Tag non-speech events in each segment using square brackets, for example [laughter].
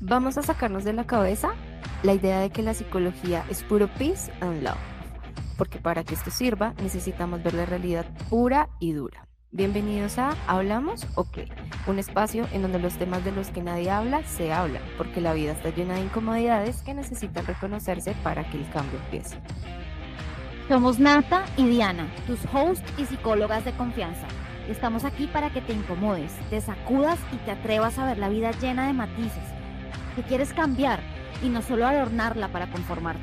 Vamos a sacarnos de la cabeza la idea de que la psicología es puro peace and love, porque para que esto sirva necesitamos ver la realidad pura y dura. Bienvenidos a Hablamos o qué, un espacio en donde los temas de los que nadie habla se hablan, porque la vida está llena de incomodidades que necesitan reconocerse para que el cambio empiece. Somos Nata y Diana, tus hosts y psicólogas de confianza. Estamos aquí para que te incomodes, te sacudas y te atrevas a ver la vida llena de matices que quieres cambiar y no solo adornarla para conformarte.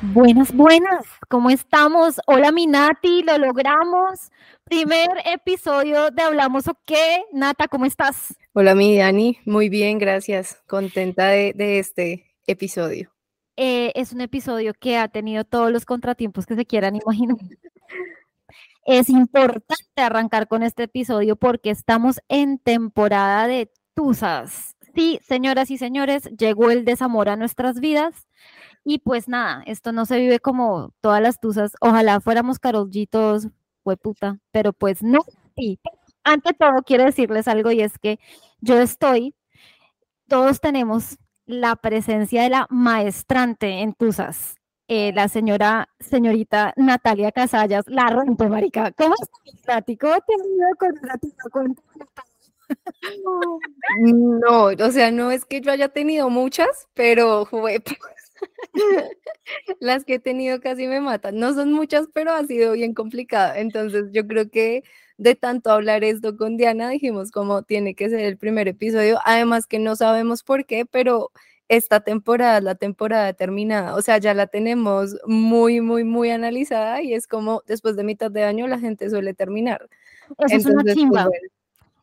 Buenas, buenas, ¿cómo estamos? Hola, mi Nati, lo logramos. Primer episodio de Hablamos o qué. Nata, ¿cómo estás? Hola, mi Dani, muy bien, gracias. Contenta de, este episodio. Eh, es un episodio que ha tenido todos los contratiempos que se quieran imaginar. Es importante arrancar con este episodio porque estamos en temporada de tusas. Sí, señoras y señores, llegó el desamor a nuestras vidas y pues nada, esto no se vive como todas las tusas. Ojalá fuéramos carollitos, fue puta, pero pues no. Sí. Ante todo, quiero decirles algo y es que yo estoy, todos tenemos la presencia de la maestrante en tusas. Eh, la señora, señorita Natalia Casallas, la rompe, marica. ¿Cómo estás, ¿Cómo te con No, o sea, no es que yo haya tenido muchas, pero pues, [laughs] las que he tenido casi me matan. No son muchas, pero ha sido bien complicado. Entonces, yo creo que de tanto hablar esto con Diana, dijimos como tiene que ser el primer episodio. Además que no sabemos por qué, pero esta temporada, la temporada terminada, o sea, ya la tenemos muy, muy, muy analizada y es como después de mitad de año la gente suele terminar. Eso es una pues, chimba.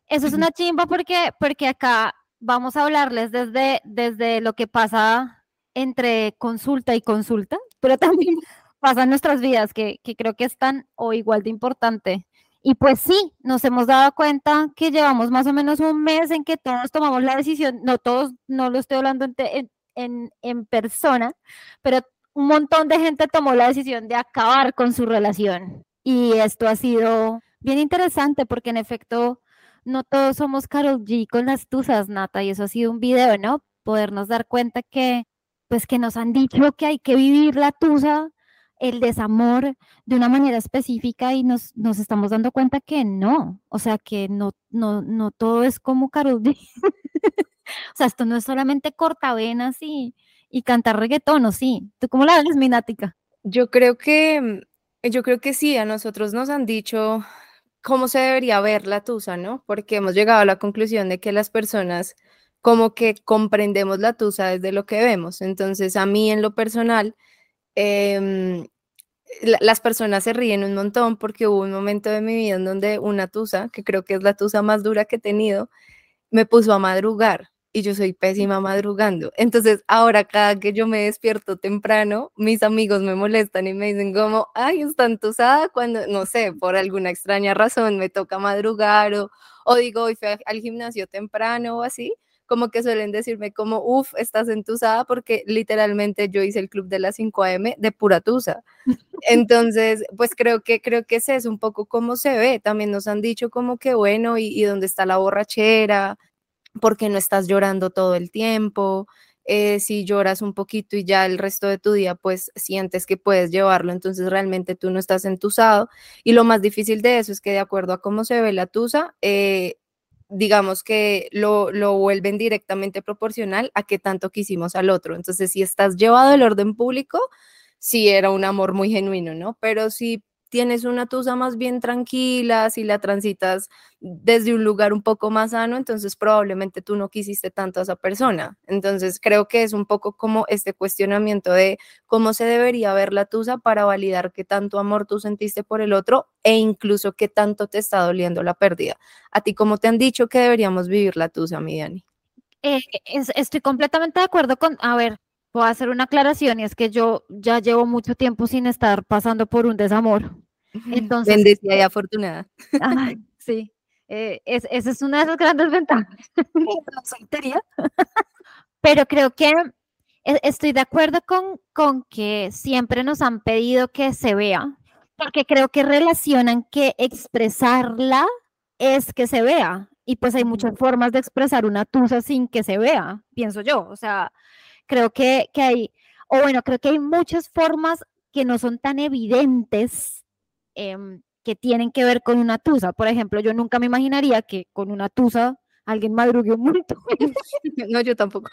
Eso es una chimba porque, porque acá vamos a hablarles desde, desde lo que pasa entre consulta y consulta, pero [laughs] también pasa en nuestras vidas, que, que creo que es tan o igual de importante y pues sí, nos hemos dado cuenta que llevamos más o menos un mes en que todos tomamos la decisión, no todos, no lo estoy hablando en, persona, pero un montón de gente tomó la decisión de acabar con su relación. Y esto ha sido bien interesante porque en efecto no todos somos Carol G con las tusas, Nata, y eso ha sido un video, ¿no? Podernos dar cuenta que, pues que nos han dicho que hay que vivir la tusa el desamor de una manera específica y nos, nos estamos dando cuenta que no, o sea, que no, no, no todo es como Karol [laughs] o sea, esto no es solamente cortavenas y, y cantar reggaetón, ¿o sí? ¿Tú cómo la ves, Minática? Yo creo que, yo creo que sí, a nosotros nos han dicho cómo se debería ver la tusa, ¿no? Porque hemos llegado a la conclusión de que las personas como que comprendemos la tusa desde lo que vemos. Entonces, a mí en lo personal, Em, las personas se ríen un montón porque hubo un momento de mi vida en donde una tusa, que creo que es la tusa más dura que he tenido, me puso a madrugar y yo soy pésima madrugando. Entonces, ahora cada que yo me despierto temprano, mis amigos me molestan y me dicen como, ay, están tusada cuando, no sé, por alguna extraña razón me toca madrugar o, o digo, hoy fui al gimnasio temprano o así como que suelen decirme como, uff, estás entusada porque literalmente yo hice el club de las 5 AM de pura tusa. [laughs] Entonces, pues creo que, creo que ese es un poco cómo se ve. También nos han dicho como que bueno, y, y dónde está la borrachera, porque no estás llorando todo el tiempo. Eh, si lloras un poquito y ya el resto de tu día pues sientes que puedes llevarlo, entonces realmente tú no estás entusado. Y lo más difícil de eso es que de acuerdo a cómo se ve la tusa, eh, digamos que lo, lo, vuelven directamente proporcional a qué tanto quisimos al otro. Entonces, si estás llevado al orden público, sí era un amor muy genuino, ¿no? Pero si tienes una tusa más bien tranquila, si la transitas desde un lugar un poco más sano, entonces probablemente tú no quisiste tanto a esa persona. Entonces creo que es un poco como este cuestionamiento de cómo se debería ver la tusa para validar qué tanto amor tú sentiste por el otro e incluso qué tanto te está doliendo la pérdida. ¿A ti cómo te han dicho que deberíamos vivir la tusa, mi Dani? Eh, estoy completamente de acuerdo con, a ver, Puedo hacer una aclaración y es que yo ya llevo mucho tiempo sin estar pasando por un desamor. Entonces, Bendecida y afortunada. [laughs] sí, eh, esa es una de las grandes ventajas Pero creo que e, estoy de acuerdo con, con que siempre nos han pedido que se vea, porque creo que relacionan que expresarla es que se vea Y pues hay muchas formas de expresar una tusa sin que se vea, pienso yo. O sea, creo que, que hay, o bueno, creo que hay muchas formas que no son tan evidentes em, que tienen que ver con una tusa. Por ejemplo, yo nunca me imaginaría que con una tusa alguien madrugue un montón. [laughs] No, yo tampoco.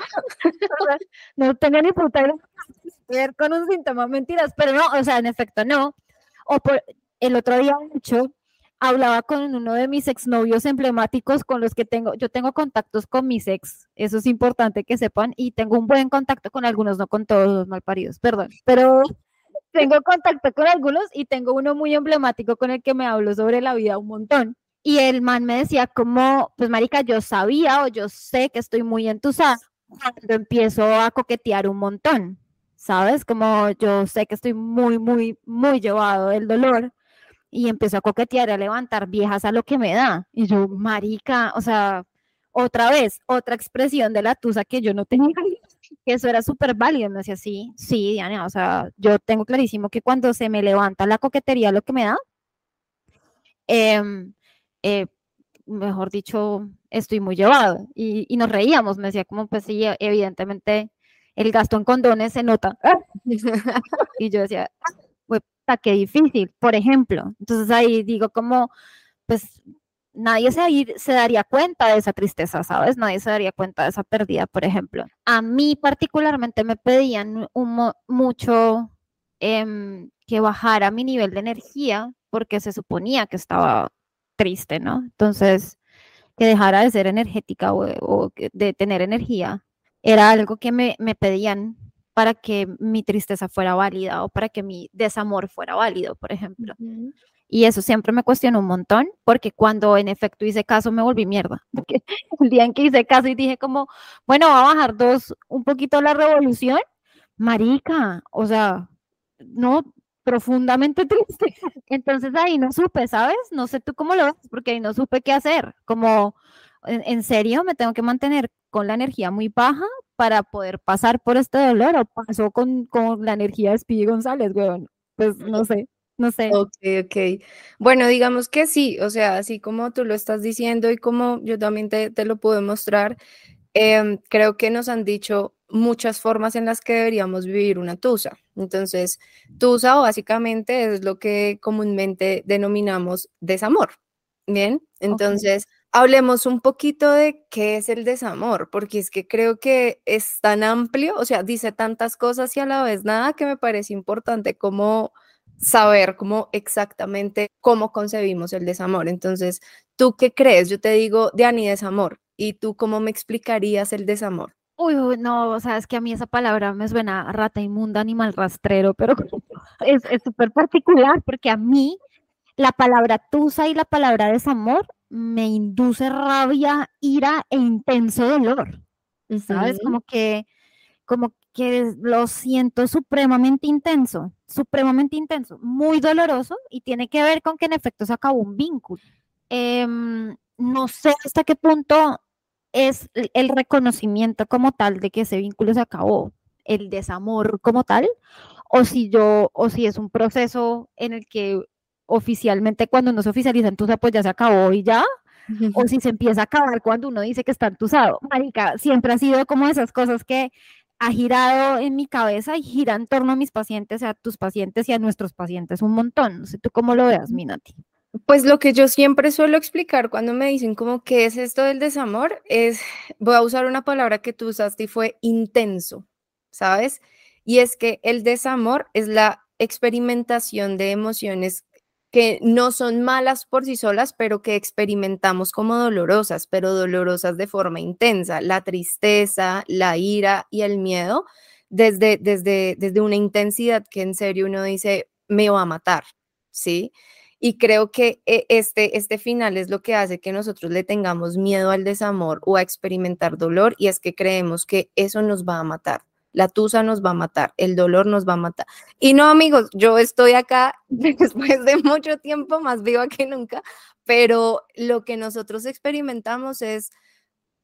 no tengo ni puta ver con un síntoma, mentiras, pero no, o sea, en efecto no. O por el otro día, hecho, hablaba con uno de mis exnovios emblemáticos con los que tengo, yo tengo contactos con mis ex, eso es importante que sepan, y tengo un buen contacto con algunos, no con todos los malparidos, perdón, pero tengo contacto con algunos y tengo uno muy emblemático con el que me hablo sobre la vida un montón. Y el man me decía como, pues marica, yo sabía o yo sé que estoy muy entusiasmada cuando empiezo a coquetear un montón, ¿sabes? Como yo sé que estoy muy, muy, muy llevado del dolor y empiezo a coquetear, a levantar viejas a lo que me da. Y yo, marica, o sea, otra vez, otra expresión de la tusa que yo no tenía, [laughs] que eso era súper válido. Me decía, sí, sí, Diana, o sea, yo tengo clarísimo que cuando se me levanta la coquetería, lo que me da, eh, eh, mejor dicho, estoy muy llevado. Y, nos reíamos, me decía como, pues sí, evidentemente el gasto en condones se nota. [laughs] y yo decía, qué difícil, por ejemplo. Entonces ahí digo como, pues nadie se, se daría cuenta de esa tristeza, ¿sabes? Nadie se daría cuenta de esa pérdida, por ejemplo. A mí particularmente me pedían un, mucho em, que bajara mi nivel de energía porque se suponía que estaba triste, ¿no? Entonces, que dejara de ser energética o, de tener energía era algo que me, pedían para que mi tristeza fuera válida o para que mi desamor fuera válido, por ejemplo. Y eso siempre me cuestionó un montón, porque cuando en efecto hice caso me volví mierda. [laughs] Porque el día en que hice caso y dije como, bueno, va a bajar dos, un poquito la revolución, marica, o sea, no, profundamente [laughs] triste. Entonces ahí no supe, ¿sabes? No sé tú cómo lo ves, porque ahí no supe qué hacer. Como, en, serio, me tengo que mantener con la energía muy baja para poder pasar por este dolor, o pasó con, con la energía de Speedy González, weón. Pues no sé. No sé. Ok, ok. Bueno, digamos que sí, o sea, así como tú lo estás diciendo y como yo también te, te lo puedo mostrar, Em, creo que nos han dicho muchas formas en las que deberíamos vivir una tusa. Entonces, tusa básicamente es lo que comúnmente denominamos desamor. Bien, entonces hablemos un poquito de qué es el desamor, porque es que creo que es tan amplio, o sea, dice tantas cosas y a la vez nada que me parece importante como saber cómo exactamente cómo concebimos el desamor. Entonces, ¿tú qué crees? Yo te digo, Diani, desamor. ¿Y tú cómo me explicarías el desamor? Uy, no, o sea, es que a mí esa palabra me suena a rata inmunda, animal rastrero, pero [laughs] es súper particular porque a mí la palabra tusa y la palabra desamor me induce rabia, ira e intenso dolor. ¿Sabes? Como que, como que lo siento supremamente intenso, supremamente intenso, muy doloroso y tiene que ver con que en efecto se acabó un vínculo. Em, no sé hasta qué punto es el reconocimiento como tal de que ese vínculo se acabó, el desamor como tal, o si yo, o si es un proceso en el que oficialmente cuando no se oficializa entonces pues ya se acabó y ya, o [laughs] si se empieza a acabar cuando uno dice que está entusado. Marica, siempre ha sido como esas cosas que ha girado en mi cabeza y gira en torno a mis pacientes, a tus pacientes y a nuestros pacientes un montón. No sé tú cómo lo veas, Minati. Pues lo que yo siempre suelo explicar cuando me dicen como qué es esto del desamor es, voy a usar una palabra que tú usaste y fue intenso, ¿sabes? Y es que el desamor es la experimentación de emociones que no son malas por sí solas, pero que experimentamos como dolorosas, pero dolorosas de forma intensa. La tristeza, la ira y el miedo, desde, desde, desde una intensidad que en serio uno dice, me va a matar, ¿sí? Y creo que eh, este, este final es lo que hace que nosotros le tengamos miedo al desamor o a experimentar dolor y es que creemos que eso nos va a matar. La tusa nos va a matar, el dolor nos va a matar. Y no, amigos, yo estoy acá [laughs] después de mucho tiempo, más viva que nunca, pero lo que nosotros experimentamos es,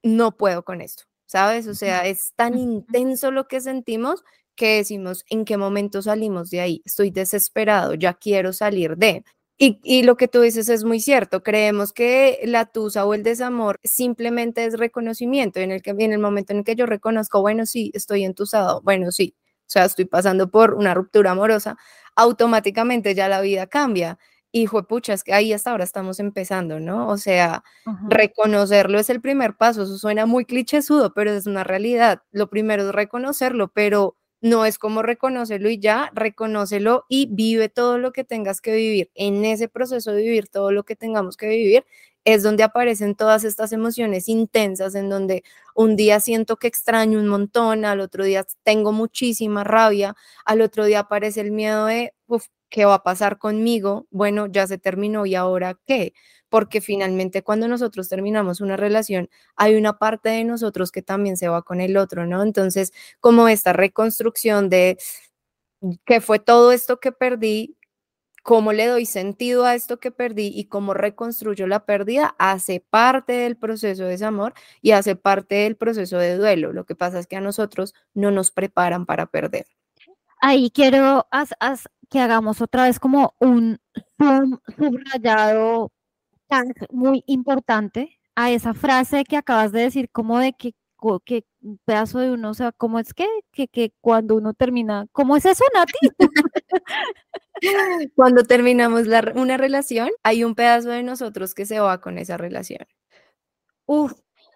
no puedo con esto, ¿sabes? O sea, es tan intenso lo que sentimos que decimos, ¿en qué momento salimos de ahí? Estoy desesperado, ya quiero salir de. Y, lo que tú dices es muy cierto. Creemos que la tusa o el desamor simplemente es reconocimiento. En el, que, en el momento en el que yo reconozco, bueno, sí, estoy entusado, bueno, sí, o sea, estoy pasando por una ruptura amorosa, automáticamente ya la vida cambia. Y pucha, es que ahí hasta ahora estamos empezando, ¿no? O sea, reconocerlo es el primer paso. Eso suena muy clichésudo, pero es una realidad. Lo primero es reconocerlo, pero no es como reconocerlo y ya, reconócelo y vive todo lo que tengas que vivir. En ese proceso de vivir todo lo que tengamos que vivir es donde aparecen todas estas emociones intensas, en donde un día siento que extraño un montón, al otro día tengo muchísima rabia, al otro día aparece el miedo de, uff, ¿qué va a pasar conmigo? Bueno, ya se terminó y ahora qué? Porque finalmente cuando nosotros terminamos una relación, hay una parte de nosotros que también se va con el otro, ¿no? Entonces, como esta reconstrucción de qué fue todo esto que perdí, cómo le doy sentido a esto que perdí y cómo reconstruyo la pérdida, hace parte del proceso de desamor y hace parte del proceso de duelo. Lo que pasa es que a nosotros no nos preparan para perder. Ahí quiero que hagamos otra vez como un subrayado muy importante a esa frase que acabas de decir, como de que, que un pedazo de uno, o sea, ¿cómo es que, que, que cuando uno termina, ¿cómo es eso, Nati? [laughs] cuando terminamos la, una relación, hay un pedazo de nosotros que se va con esa relación. Uf,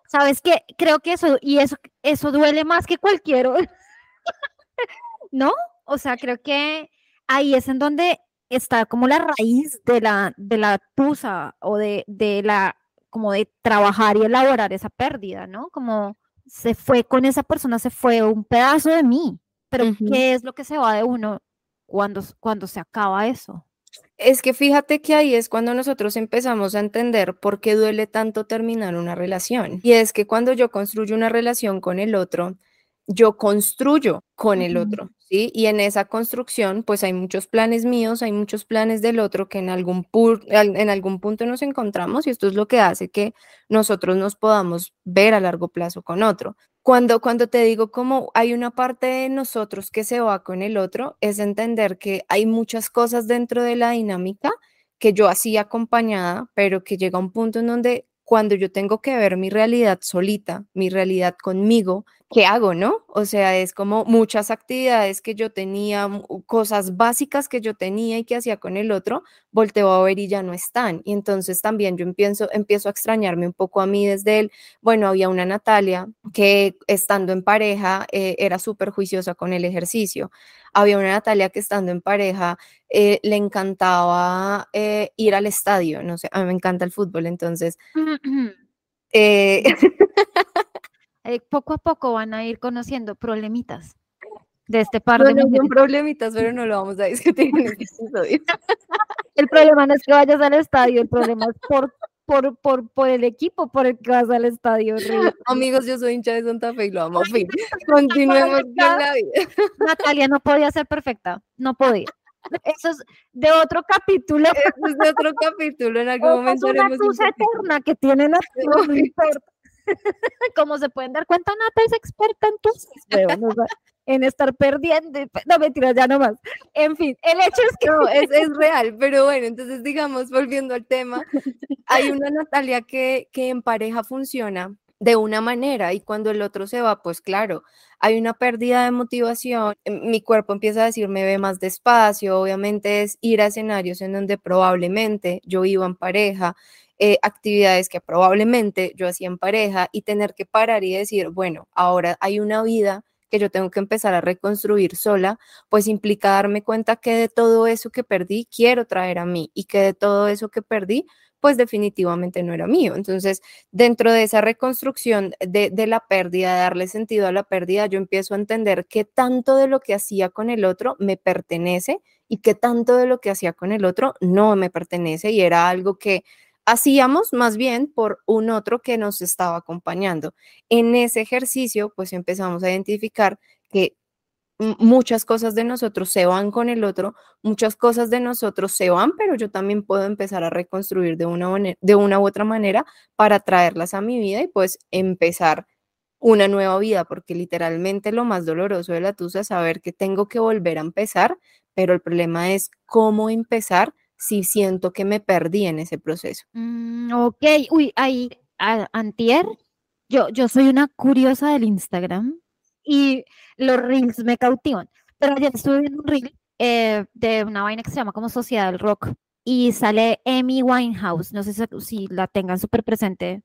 ¿sabes qué? Creo que eso, y eso, eso duele más que cualquier, [laughs] ¿no? O sea, creo que ahí es en donde está como la raíz de la, de la tusa o de, de la, como de trabajar y elaborar esa pérdida, ¿no? Como se fue con esa persona, se fue un pedazo de mí, pero ¿qué es lo que se va de uno cuando, cuando se acaba eso? Es que fíjate que ahí es cuando nosotros empezamos a entender por qué duele tanto terminar una relación. Y es que cuando yo construyo una relación con el otro, yo construyo con el otro, ¿sí? Y en esa construcción, pues hay muchos planes míos, hay muchos planes del otro que en algún, punto nos encontramos y esto es lo que hace que nosotros nos podamos ver a largo plazo con otro. Cuando, cuando te digo como hay una parte de nosotros que se va con el otro, es entender que hay muchas cosas dentro de la dinámica que yo hacía acompañada, pero que llega un punto en donde cuando yo tengo que ver mi realidad solita, mi realidad conmigo, ¿qué hago, no? O sea, es como muchas actividades que yo tenía, cosas básicas que yo tenía y que hacía con el otro, volteo a ver y ya no están. Y entonces también yo empiezo, empiezo a extrañarme un poco a mí desde él. Bueno, había una Natalia que estando en pareja eh, era súper juiciosa con el ejercicio. Había una Natalia que estando en pareja eh, le encantaba eh, ir al estadio, no sé, a mí me encanta el fútbol, entonces... [clears throat] Eh, [laughs] poco a poco van a ir conociendo problemitas de este par de son problemitas, pero no lo vamos a discutir en este [laughs] episodio. el problema no es que vayas al estadio, el problema es por, por, por, por el equipo por el que vas al estadio. Amigos, yo soy hincha de Santa Fe y lo amo. Fin, [laughs] continuemos con la vida. Natalia no podía ser perfecta, no podía. Eso es de otro capítulo. Eso es de otro capítulo, en algún momento. Es una cosa eterna que tiene la no importa. [laughs] Como se pueden dar cuenta, Nata es experta en tus [laughs] en estar perdiendo. No, mentira, ya no más. En fin, el hecho es que. No, [laughs] es, es, real, pero bueno, entonces digamos, volviendo al tema, hay una Natalia que, que en pareja funciona de una manera y cuando el otro se va, pues claro, hay una pérdida de motivación, mi cuerpo empieza a decir, me ve más despacio, obviamente es ir a escenarios en donde probablemente yo iba en pareja, eh, actividades que probablemente yo hacía en pareja y tener que parar y decir, bueno, ahora hay una vida que yo tengo que empezar a reconstruir sola, pues implica darme cuenta que de todo eso que perdí quiero traer a mí y que de todo eso que perdí pues definitivamente no era mío. Entonces, dentro de esa reconstrucción de, de, la pérdida, de darle sentido a la pérdida, yo empiezo a entender qué tanto de lo que hacía con el otro me pertenece y qué tanto de lo que hacía con el otro no me pertenece y era algo que hacíamos más bien por un otro que nos estaba acompañando. En ese ejercicio, pues empezamos a identificar que muchas cosas de nosotros se van con el otro, muchas cosas de nosotros se van, pero yo también puedo empezar a reconstruir de una, de una u otra manera para traerlas a mi vida y pues empezar una nueva vida, porque literalmente lo más doloroso de la tusa es saber que tengo que volver a empezar, pero el problema es cómo empezar si siento que me perdí en ese proceso. Mm, ok, uy, ahí, antier, yo, yo soy una curiosa del Instagram y los reels me cautivan. Pero ayer estuve viendo un reel eh, de una vaina que se llama como Sociedad del Rock y sale Amy Winehouse, no sé si, la tengan súper presente,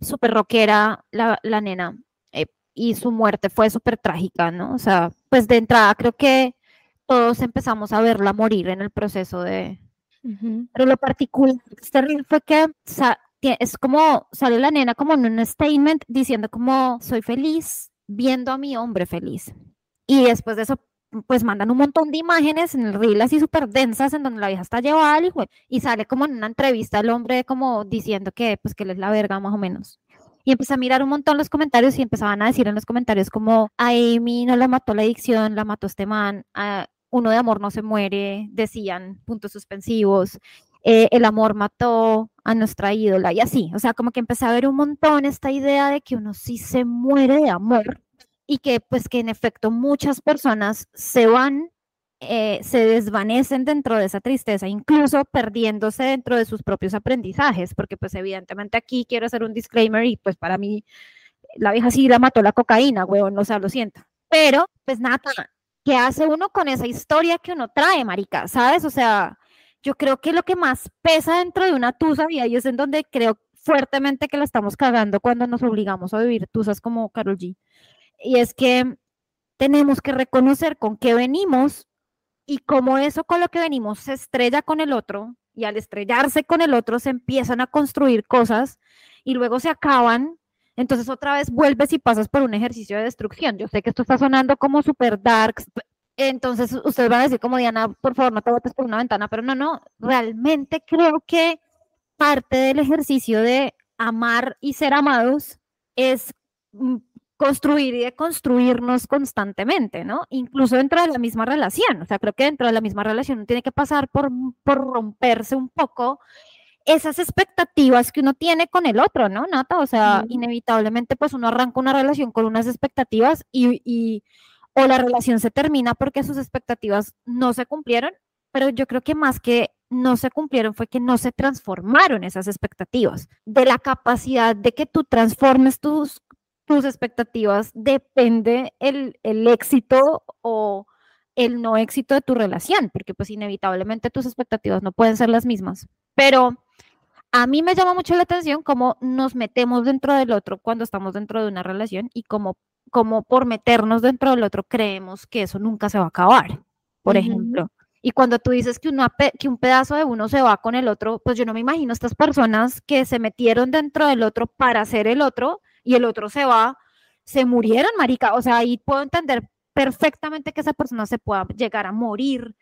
súper rockera la, la nena, eh, y su muerte fue súper trágica, ¿no? O sea, pues de entrada creo que todos empezamos a verla morir en el proceso de... Pero lo particular fue que es como, sale la nena como en un statement diciendo como soy feliz viendo a mi hombre feliz. Y después de eso pues mandan un montón de imágenes en el reel así súper densas en donde la vieja está llevada al hijo y sale como en una entrevista el hombre como diciendo que pues que él es la verga más o menos. Y empecé a mirar un montón los comentarios y empezaban a decir en los comentarios como a Amy no la mató la adicción, la mató este man, a uno de amor no se muere, decían puntos suspensivos, eh, el amor mató a nuestra ídola y así, o sea, como que empecé a ver un montón esta idea de que uno sí se muere de amor y que pues que en efecto muchas personas se van, eh, se desvanecen dentro de esa tristeza, incluso perdiéndose dentro de sus propios aprendizajes, porque pues evidentemente aquí quiero hacer un disclaimer y pues para mí la vieja sí la mató la cocaína, huevón, o sea, lo siento. Pero pues nada, ¿qué hace uno con esa historia que uno trae, marica? ¿Sabes? O sea, yo creo que lo que más pesa dentro de una tusa, y ahí es en donde creo fuertemente que la estamos cagando cuando nos obligamos a vivir tusas como Carol G y es que tenemos que reconocer con qué venimos y cómo eso con lo que venimos se estrella con el otro y al estrellarse con el otro se empiezan a construir cosas y luego se acaban. Entonces otra vez vuelves y pasas por un ejercicio de destrucción. Yo sé que esto está sonando como super dark. Entonces ustedes van a decir como Diana, por favor, no te botes por una ventana, pero no, no, realmente creo que parte del ejercicio de amar y ser amados es mm, construir y de construirnos constantemente, ¿no? Incluso dentro de la misma relación. O sea, creo que dentro de la misma relación uno tiene que pasar por, por romperse un poco esas expectativas que uno tiene con el otro, ¿no, Nata? O sea, inevitablemente pues uno arranca una relación con unas expectativas y, y, o la relación se termina porque sus expectativas no se cumplieron, pero yo creo que más que no se cumplieron fue que no se transformaron esas expectativas. De la capacidad de que tú transformes tus tus expectativas depende el, el éxito o el no éxito de tu relación, porque pues inevitablemente tus expectativas no pueden ser las mismas. Pero a mí me llama mucho la atención cómo nos metemos dentro del otro cuando estamos dentro de una relación y cómo, cómo por meternos dentro del otro creemos que eso nunca se va a acabar, por ejemplo. Y cuando tú dices que, que un pedazo de uno se va con el otro, pues yo no me imagino estas personas que se metieron dentro del otro para ser el otro y el otro se va, se murieron, marica. O sea, ahí puedo entender perfectamente que esa persona se pueda llegar a morir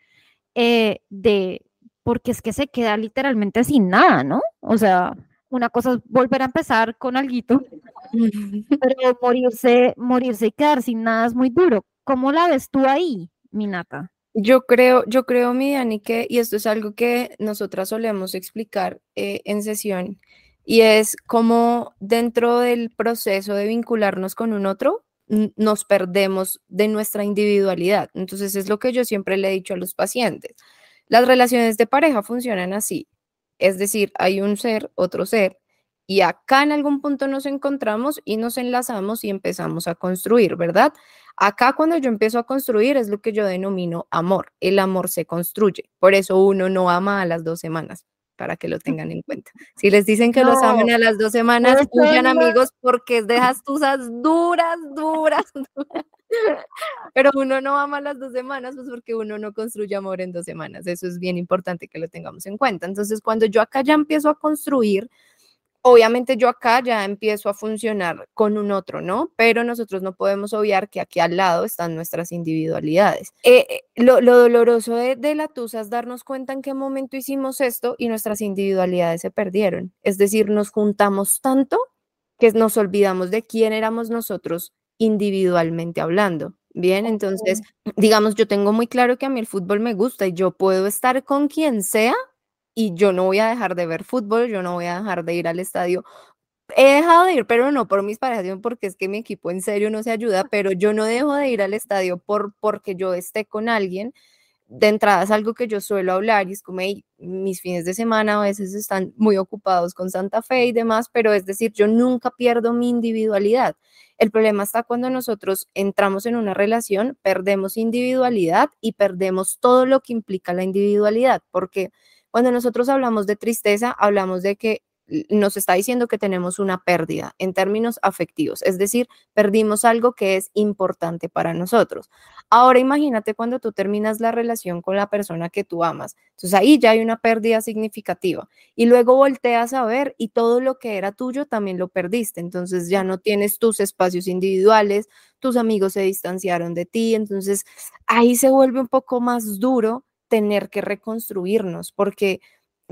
eh, de, porque es que se queda literalmente sin nada, ¿no? O sea, una cosa es volver a empezar con algo, pero morirse, morirse y quedar sin nada es muy duro. ¿Cómo la ves tú ahí, Minata? Yo creo, yo creo, mi Dani, que, y esto es algo que nosotras solemos explicar eh, en sesión, y es como dentro del proceso de vincularnos con un otro, nos perdemos de nuestra individualidad. Entonces es lo que yo siempre le he dicho a los pacientes. Las relaciones de pareja funcionan así. Es decir, hay un ser, otro ser, y acá en algún punto nos encontramos y nos enlazamos y empezamos a construir, ¿verdad? Acá cuando yo empiezo a construir es lo que yo denomino amor. El amor se construye. Por eso uno no ama a las dos semanas para que lo tengan en cuenta. Si les dicen que los aman a las dos semanas, huyan amigos porque dejas tusas duras, duras, [laughs] duras. Pero uno no ama las dos semanas, pues porque uno no construye amor en dos semanas. Eso es bien importante que lo tengamos en cuenta. Entonces, cuando yo acá ya empiezo a construir, obviamente yo acá ya empiezo a funcionar con un otro, ¿no? Pero nosotros no podemos obviar que aquí al lado están nuestras individualidades. Eh, eh, lo, doloroso de, la tusa es darnos cuenta en qué momento hicimos esto y nuestras individualidades se perdieron. Es decir, nos juntamos tanto que nos olvidamos de quién éramos nosotros individualmente hablando. Bien, entonces, digamos, yo tengo muy claro que a mí el fútbol me gusta y yo puedo estar con quien sea y yo no voy a dejar de ver fútbol, yo no voy a dejar de ir al estadio. He dejado de ir, pero no por mis parejas, porque es que mi equipo en serio no se ayuda, pero yo no dejo de ir al estadio por porque yo esté con alguien de entrada es algo que yo suelo hablar y es como mis fines de semana a veces están muy ocupados con Santa Fe y demás, pero es decir, yo nunca pierdo mi individualidad. El problema está cuando nosotros entramos en una relación, perdemos individualidad y perdemos todo lo que implica la individualidad, porque cuando nosotros hablamos de tristeza, hablamos de que nos está diciendo que tenemos una pérdida en términos afectivos, es decir, perdimos algo que es importante para nosotros. Ahora imagínate cuando tú terminas la relación con la persona que tú amas. Entonces ahí ya hay una pérdida significativa y luego volteas a ver y todo lo que era tuyo también lo perdiste. Entonces ya no tienes tus espacios individuales, tus amigos se distanciaron de ti, entonces ahí se vuelve un poco más duro tener que reconstruirnos porque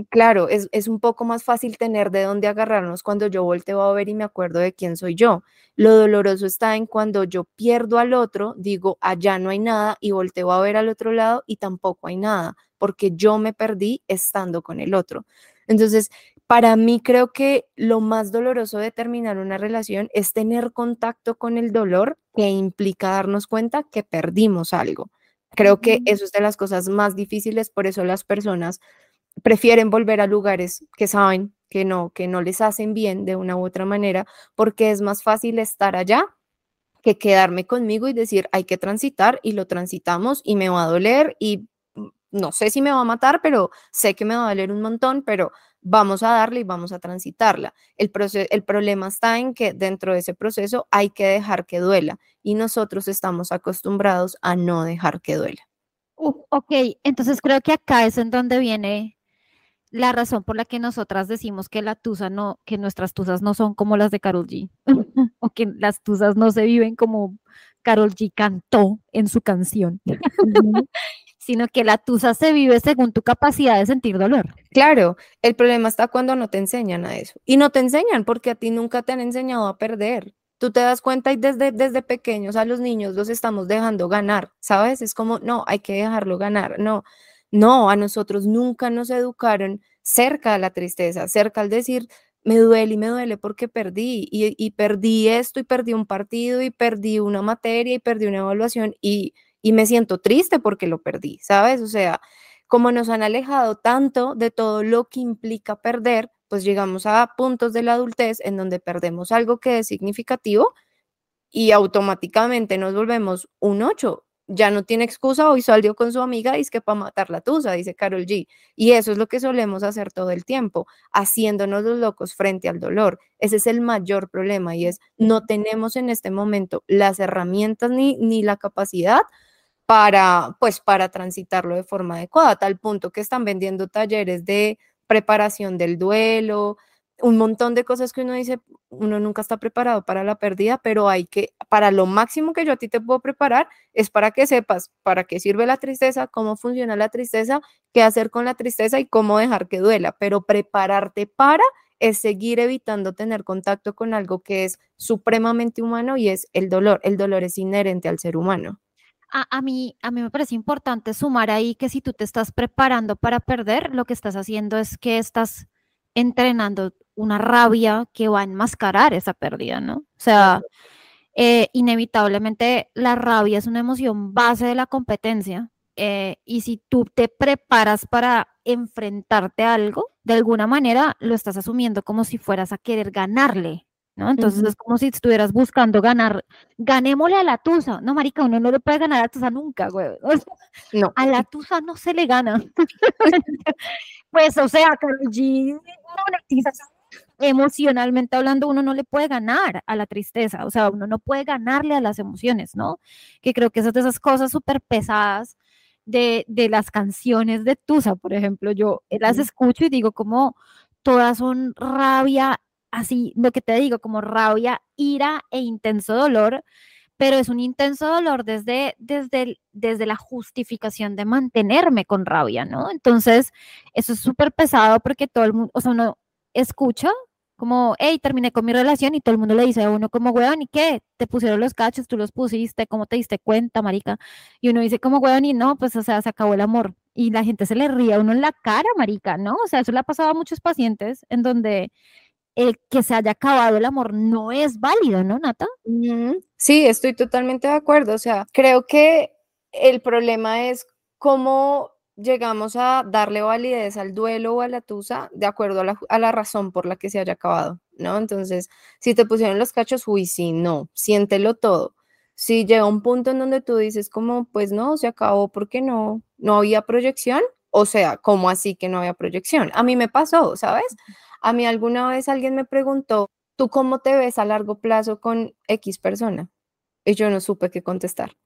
claro, es, un poco más fácil tener de dónde agarrarnos cuando yo volteo a ver y me acuerdo de quién soy yo. Lo doloroso está en cuando yo pierdo al otro, digo, allá no hay nada y volteo a ver al otro lado y tampoco hay nada, porque yo me perdí estando con el otro. Entonces, para mí creo que lo más doloroso de terminar una relación es tener contacto con el dolor que implica darnos cuenta que perdimos algo. Creo que eso es de las cosas más difíciles, por eso las personas prefieren volver a lugares que saben que no, que no les hacen bien de una u otra manera, porque es más fácil estar allá que quedarme conmigo y decir, hay que transitar y lo transitamos y me va a doler y no sé si me va a matar, pero sé que me va a doler un montón, pero vamos a darle y vamos a transitarla. El, el problema está en que dentro de ese proceso hay que dejar que duela y nosotros estamos acostumbrados a no dejar que duela. ok, entonces creo que acá es en donde viene la razón por la que nosotras decimos que la tusa no, que nuestras tusas no son como las de Carol G, [laughs] o que las tusas no se viven como Carol G cantó en su canción, [laughs] sino que la tusa se vive según tu capacidad de sentir dolor. Claro, el problema está cuando no te enseñan a eso. Y no te enseñan porque a ti nunca te han enseñado a perder. Tú te das cuenta y desde, desde pequeños a los niños los estamos dejando ganar, ¿sabes? Es como, no, hay que dejarlo ganar, no no, a nosotros nunca nos educaron cerca de la tristeza, cerca al decir, me duele y me duele porque perdí y, perdí esto y perdí un partido y perdí una materia y perdí una evaluación y, y me siento triste porque lo perdí, ¿sabes? O sea, como nos han alejado tanto de todo lo que implica perder, pues llegamos a puntos de la adultez en donde perdemos algo que es significativo y automáticamente nos volvemos un 8 ya no tiene excusa, hoy salió con su amiga y es que para matar la tusa, dice Carol G. Y eso es lo que solemos hacer todo el tiempo, haciéndonos los locos frente al dolor. Ese es el mayor problema y es no tenemos en este momento las herramientas ni, ni la capacidad para, pues, para transitarlo de forma adecuada, a tal punto que están vendiendo talleres de preparación del duelo, un montón de cosas que uno dice, uno nunca está preparado para la pérdida, pero hay que, para lo máximo que yo a ti te puedo preparar es para que sepas para qué sirve la tristeza, cómo funciona la tristeza, qué hacer con la tristeza y cómo dejar que duela, pero prepararte para es seguir evitando tener contacto con algo que es supremamente humano y es el dolor. El dolor es inherente al ser humano. A, a, mí, a mí me parece importante sumar ahí que si tú te estás preparando para perder, lo que estás haciendo es que estás entrenando una rabia que va a enmascarar esa pérdida, ¿no? O sea, eh, inevitablemente la rabia es una emoción base de la competencia eh, y si tú te preparas para enfrentarte a algo, de alguna manera lo estás asumiendo como si fueras a querer ganarle, ¿no? Entonces es como si estuvieras buscando ganar, ganémosle a la tusa. No, marica, uno no le puede ganar a la tusa nunca, güey. [laughs] no. A la [laughs] tusa no se le gana. [laughs] pues, o sea, Carol G emocionalmente hablando, uno no le puede ganar a la tristeza, o sea, uno no puede ganarle a las emociones, ¿no? Que creo que esas de esas cosas súper pesadas de, de, las canciones de Tusa, por ejemplo, yo las escucho y digo como todas son rabia, así, lo que te digo, como rabia, ira e intenso dolor, pero es un intenso dolor desde, desde, desde la justificación de mantenerme con rabia, ¿no? Entonces, eso es súper pesado porque todo el mundo, o sea, uno escucha como, hey, terminé con mi relación y todo el mundo le dice a uno como, weón, ¿y qué? Te pusieron los cachos, tú los pusiste, ¿cómo te diste cuenta, marica? Y uno dice como, weón, y no, pues, o sea, se acabó el amor. Y la gente se le ríe a uno en la cara, marica, ¿no? O sea, eso le ha pasado a muchos pacientes en donde el que se haya acabado el amor no es válido, ¿no, Nata? Sí, estoy totalmente de acuerdo. O sea, creo que el problema es cómo llegamos a darle validez al duelo o a la tusa de acuerdo a la, razón por la que se haya acabado, ¿no? Entonces, si te pusieron los cachos, uy, sí, no, siéntelo todo. Si llega un punto en donde tú dices como, pues no, se acabó porque no, no había proyección, o sea, ¿cómo así que no había proyección? A mí me pasó, ¿sabes? A mí alguna vez alguien me preguntó, ¿tú cómo te ves a largo plazo con X persona? Y yo no supe qué contestar.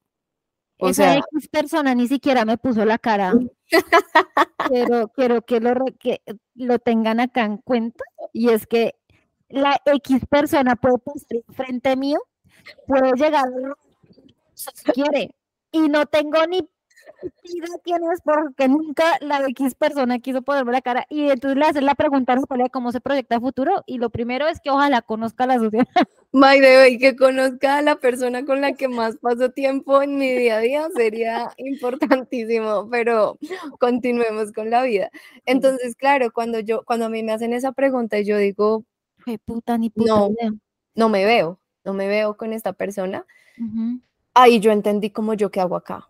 O Esa X persona ni siquiera me puso la cara. [laughs] pero quiero que lo, que lo tengan acá en cuenta. Y es que la X persona puede pasar frente mío, puede llegar si quiere. Y no tengo ni idea quién es porque nunca la X persona quiso ponerme la cara. Y entonces le hacen la pregunta a cómo se proyecta el futuro. Y lo primero es que ojalá conozca la sociedad. [laughs] Maide, y que conozca a la persona con la que más paso tiempo en mi día a día sería importantísimo, pero continuemos con la vida. Entonces, claro, cuando yo, cuando a mí me hacen esa pregunta yo digo, puta ni puta no, no me veo, no me veo con esta persona, ahí yo entendí como yo qué hago acá,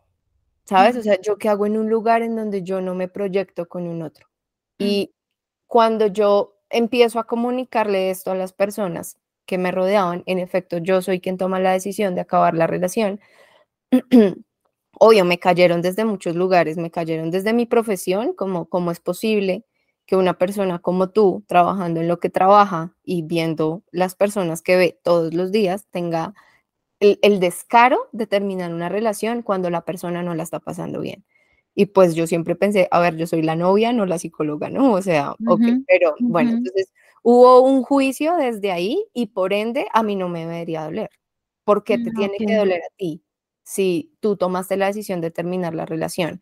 ¿sabes? O sea, yo qué hago en un lugar en donde yo no me proyecto con un otro. Y cuando yo empiezo a comunicarle esto a las personas, que me rodeaban, en efecto, yo soy quien toma la decisión de acabar la relación. [clears throat] Obvio, me cayeron desde muchos lugares, me cayeron desde mi profesión, como cómo es posible que una persona como tú, trabajando en lo que trabaja y viendo las personas que ve todos los días, tenga el, el descaro de terminar una relación cuando la persona no la está pasando bien. Y pues yo siempre pensé, a ver, yo soy la novia, no la psicóloga, ¿no? O sea, ok, pero bueno, entonces hubo un juicio desde ahí y por ende a mí no me debería doler. ¿Por qué te tiene que doler a ti si tú tomaste la decisión de terminar la relación?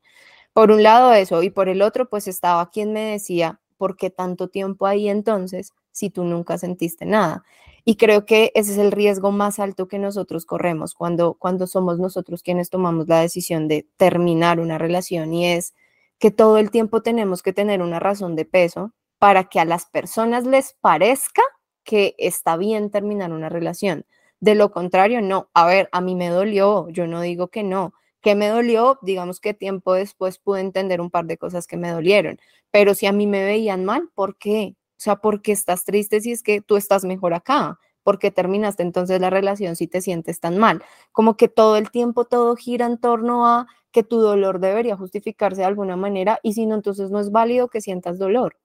Por un lado eso y por el otro pues estaba quien me decía, ¿por qué tanto tiempo ahí entonces si tú nunca sentiste nada? Y creo que ese es el riesgo más alto que nosotros corremos cuando, cuando somos nosotros quienes tomamos la decisión de terminar una relación y es que todo el tiempo tenemos que tener una razón de peso para que a las personas les parezca que está bien terminar una relación. De lo contrario, no. A ver, a mí me dolió, yo no digo que no. ¿Qué me dolió? Digamos que tiempo después pude entender un par de cosas que me dolieron. Pero si a mí me veían mal, ¿por qué? Sea, ¿por qué estás triste si es que tú estás mejor acá? ¿Por qué terminaste entonces la relación si te sientes tan mal? Como que todo el tiempo todo gira en torno a que tu dolor debería justificarse de alguna manera y si no, entonces no es válido que sientas dolor.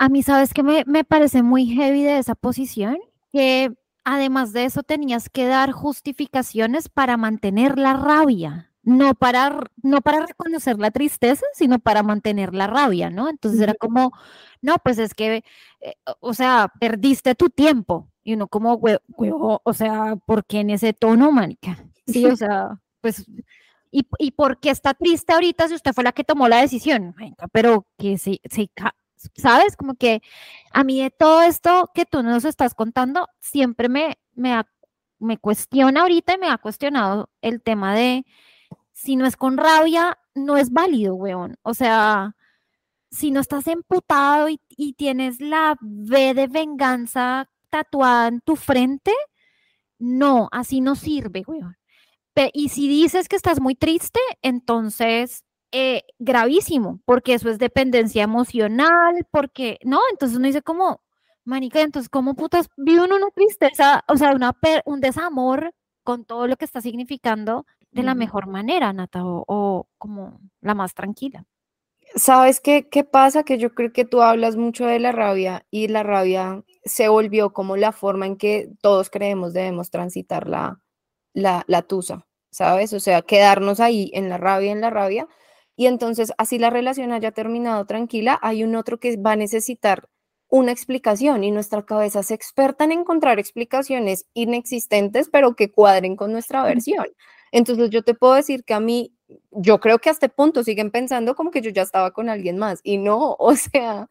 A mí, ¿sabes qué me, me parece muy heavy de esa posición? Que además de eso tenías que dar justificaciones para mantener la rabia, no para, no para reconocer la tristeza, sino para mantener la rabia, ¿no? Entonces era como, no, pues es que, eh, o sea, perdiste tu tiempo. Y uno como, huevo, o sea, ¿por qué en ese tono, manica? Sí, o [laughs] sea, pues, ¿y, ¿y por qué está triste ahorita si usted fue la que tomó la decisión? Pero que se, se, ¿sabes? Como que a mí de todo esto que tú nos estás contando, siempre me, me, me cuestiona ahorita y me ha cuestionado el tema de si no es con rabia, no es válido, weón. O sea, si no estás emputado y, tienes la V de venganza tatuada en tu frente, no, así no sirve, weón. Y si dices que estás muy triste, entonces eh, gravísimo, porque eso es dependencia emocional, porque, ¿no? Entonces uno dice como, manica, entonces, ¿cómo putas vive uno una tristeza, o sea, una, un desamor con todo lo que está significando de la mejor manera, Nata, o, como la más tranquila? ¿Sabes qué, qué pasa? Que yo creo que tú hablas mucho de la rabia y la rabia se volvió como la forma en que todos creemos debemos transitar la, la, la tusa, ¿sabes? O sea, quedarnos ahí en la rabia, en la rabia, y entonces así la relación haya terminado tranquila, hay un otro que va a necesitar una explicación y nuestra cabeza es experta en encontrar explicaciones inexistentes, pero que cuadren con nuestra versión. Entonces yo te puedo decir que a mí, yo creo que a este punto siguen pensando como que yo ya estaba con alguien más y no, [laughs] o sea,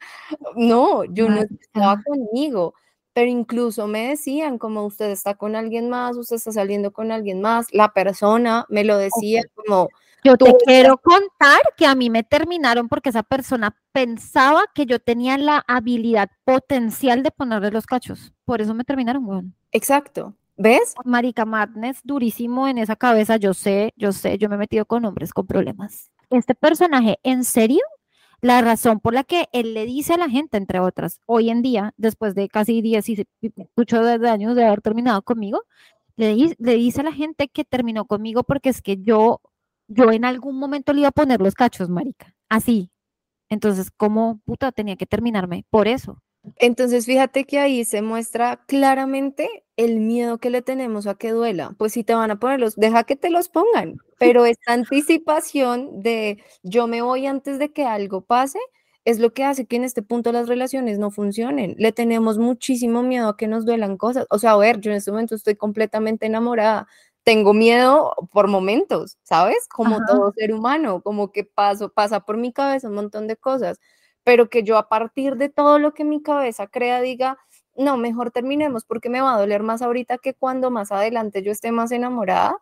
no, yo no estaba conmigo pero incluso me decían como usted está con alguien más, usted está saliendo con alguien más, la persona me lo decía como... Yo te quiero contar que a mí me terminaron porque esa persona pensaba que yo tenía la habilidad potencial de ponerle los cachos. Por eso me terminaron, weón. Exacto. ¿Ves? Marica Madness, durísimo en esa cabeza. Yo sé, yo sé, yo me he metido con hombres con problemas. este personaje, ¿en serio? La razón por la que él le dice a la gente, entre otras, hoy en día, después de casi 10 y 8 años de haber terminado conmigo, le, le dice a la gente que terminó conmigo porque es que yo, yo en algún momento le iba a poner los cachos, marica. Así. Entonces, ¿cómo puta tenía que terminarme? Por eso. Entonces, fíjate que ahí se muestra claramente el miedo que le tenemos a que duela. Pues si te van a poner los, deja que te los pongan, pero esta anticipación de yo me voy antes de que algo pase es lo que hace que en este punto las relaciones no funcionen. Le tenemos muchísimo miedo a que nos duelan cosas. O sea, a ver, yo en este momento estoy completamente enamorada. Tengo miedo por momentos, ¿sabes? Como todo ser humano, como que paso, pasa por mi cabeza un montón de cosas pero que yo a partir de todo lo que mi cabeza crea diga, no, mejor terminemos porque me va a doler más ahorita que cuando más adelante yo esté más enamorada.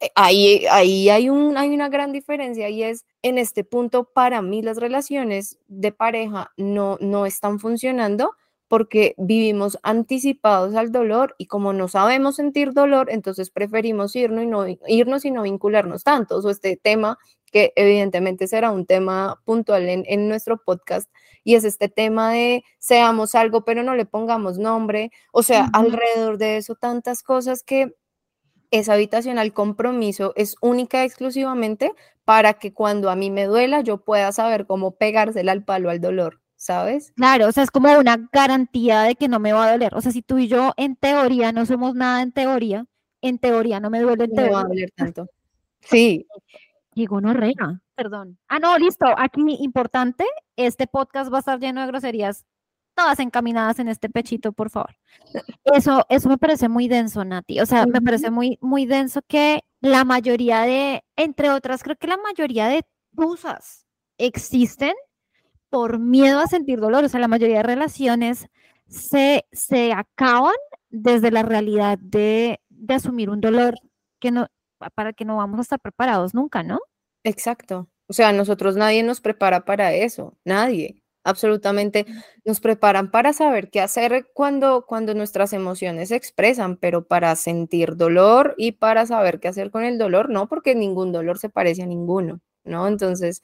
Eh, ahí, ahí hay, un, hay una gran diferencia y es en este punto para mí las relaciones de pareja no, no están funcionando porque vivimos anticipados al dolor y como no sabemos sentir dolor, entonces preferimos irnos y no, irnos y no vincularnos tanto. O este tema que evidentemente será un tema puntual en, nuestro podcast, y es este tema de seamos algo, pero no le pongamos nombre, o sea, alrededor de eso tantas cosas que esa habitación al compromiso es única y exclusivamente para que cuando a mí me duela yo pueda saber cómo pegársela al palo al dolor. ¿Sabes? Claro, o sea, es como una garantía de que no me va a doler. O sea, si tú y yo en teoría no somos nada en teoría, en teoría no me duele no va a doler tanto. [laughs] Sí, Digo, no rega, perdón. Ah, no, listo. Aquí importante, este podcast va a estar lleno de groserías, todas encaminadas en este pechito, por favor. Eso, eso me parece muy denso, Nati. O sea, me parece muy, muy denso que la mayoría de, entre otras, creo que la mayoría de cosas existen por miedo a sentir dolor. O sea, la mayoría de relaciones se, se acaban desde la realidad de, de asumir un dolor que no, para que no vamos a estar preparados nunca, ¿no? Exacto. O sea, nosotros nadie nos prepara para eso, nadie. Absolutamente nos preparan para saber qué hacer cuando, cuando nuestras emociones se expresan, pero para sentir dolor y para saber qué hacer con el dolor, no, porque ningún dolor se parece a ninguno, ¿no? Entonces,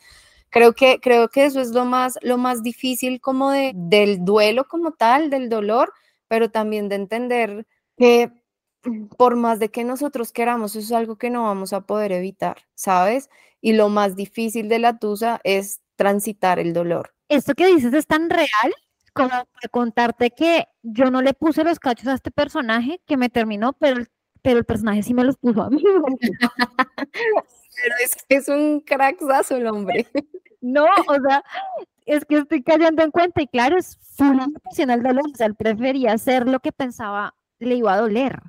creo que, creo que eso es lo más, lo más difícil como de, del duelo como tal, del dolor, pero también de entender que por más de que nosotros queramos, eso es algo que no vamos a poder evitar, ¿sabes? Y lo más difícil de la tusa es transitar el dolor. Esto que dices es tan real como para contarte que yo no le puse los cachos a este personaje que me terminó, pero, pero el personaje sí me los puso a mí. [laughs] pero es que es un cracksazo el hombre. [laughs] No, o sea, es que estoy cayendo en cuenta y claro, es full emocional dolor, o sea, él prefería hacer lo que pensaba le iba a doler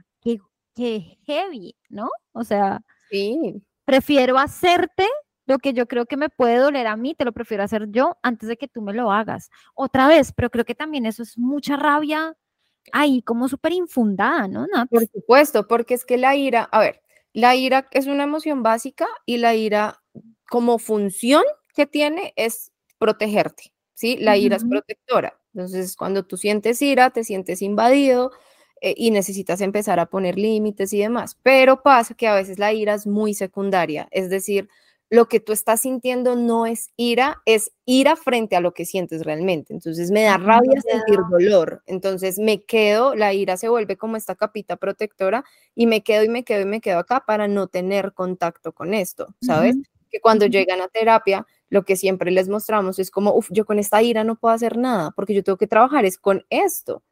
qué heavy, ¿no? O sea, sí. prefiero hacerte lo que yo creo que me puede doler a mí, te lo prefiero hacer yo antes de que tú me lo hagas. Otra vez, pero creo que también eso es mucha rabia ahí como súper infundada, ¿no? Por supuesto, porque es que la ira, a ver, la ira es una emoción básica y la ira como función que tiene es protegerte, ¿sí? La ira es protectora. Entonces, cuando tú sientes ira, te sientes invadido, eh, y necesitas empezar a poner límites y demás. Pero pasa que a veces la ira es muy secundaria, es decir, lo que tú estás sintiendo no es ira, es ira frente a lo que sientes realmente. Entonces me da rabia sentir dolor. Entonces me quedo, la ira se vuelve como esta capita protectora y me quedo y me quedo y me quedo acá para no tener contacto con esto, ¿sabes? Que cuando llegan a terapia, lo que siempre les mostramos es como, uff, yo con esta ira no puedo hacer nada porque yo tengo que trabajar es con esto.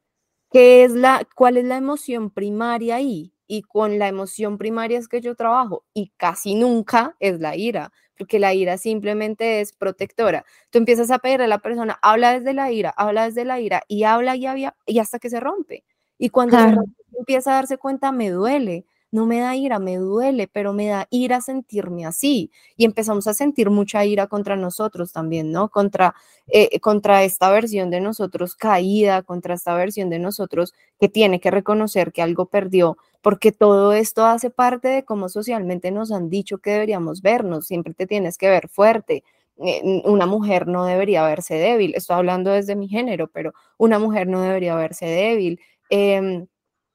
¿Qué es la, ¿Cuál es la emoción primaria ahí? Y con la emoción primaria es que yo trabajo y casi nunca es la ira, porque la ira simplemente es protectora. Tú empiezas a pedir a la persona, habla desde la ira, habla desde la ira y habla y, habla, y hasta que se rompe. Y cuando empieza a darse cuenta, me duele, no me da ira, me duele, pero me da ira sentirme así. Y empezamos a sentir mucha ira contra nosotros también, ¿no? Contra, eh, contra esta versión de nosotros caída, contra esta versión de nosotros que tiene que reconocer que algo perdió, porque todo esto hace parte de cómo socialmente nos han dicho que deberíamos vernos, siempre te tienes que ver fuerte. Eh, una mujer no debería verse débil, estoy hablando desde mi género, pero una mujer no debería verse débil. Em,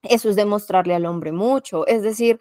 eso es demostrarle al hombre mucho. Es decir,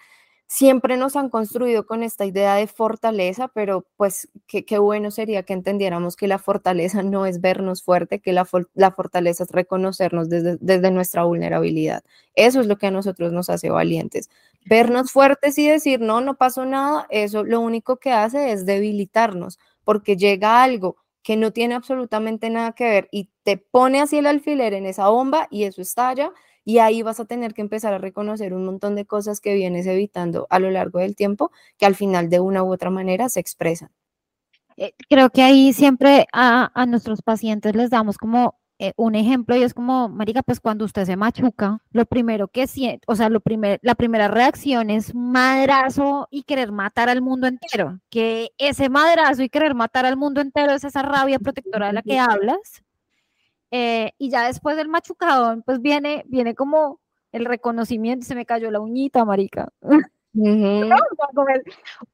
siempre nos han construido con esta idea de fortaleza, pero pues qué, bueno sería que entendiéramos que la fortaleza [laughs] no es vernos fuerte, que la, fortaleza es reconocernos desde, desde nuestra vulnerabilidad. Eso es lo que a nosotros nos hace valientes. Vernos fuertes y decir, no, no pasó nada, eso lo único que hace es debilitarnos, porque llega algo que no tiene absolutamente nada que ver y te pone así el alfiler en esa bomba y eso estalla y ahí vas a tener que empezar a reconocer un montón de cosas que vienes evitando a lo largo del tiempo que al final de una u otra manera se expresan. Eh, creo que ahí siempre a, a nuestros pacientes les damos como eh, un ejemplo y es como, marica, pues cuando usted se machuca, lo primero que siente, o sea, lo primer, la primera reacción es madrazo y querer matar al mundo entero, que ese madrazo y querer matar al mundo entero es esa rabia protectora de la que hablas, eh, y ya después del machucadón, pues viene, viene como el reconocimiento, se me cayó la uñita, marica. [laughs]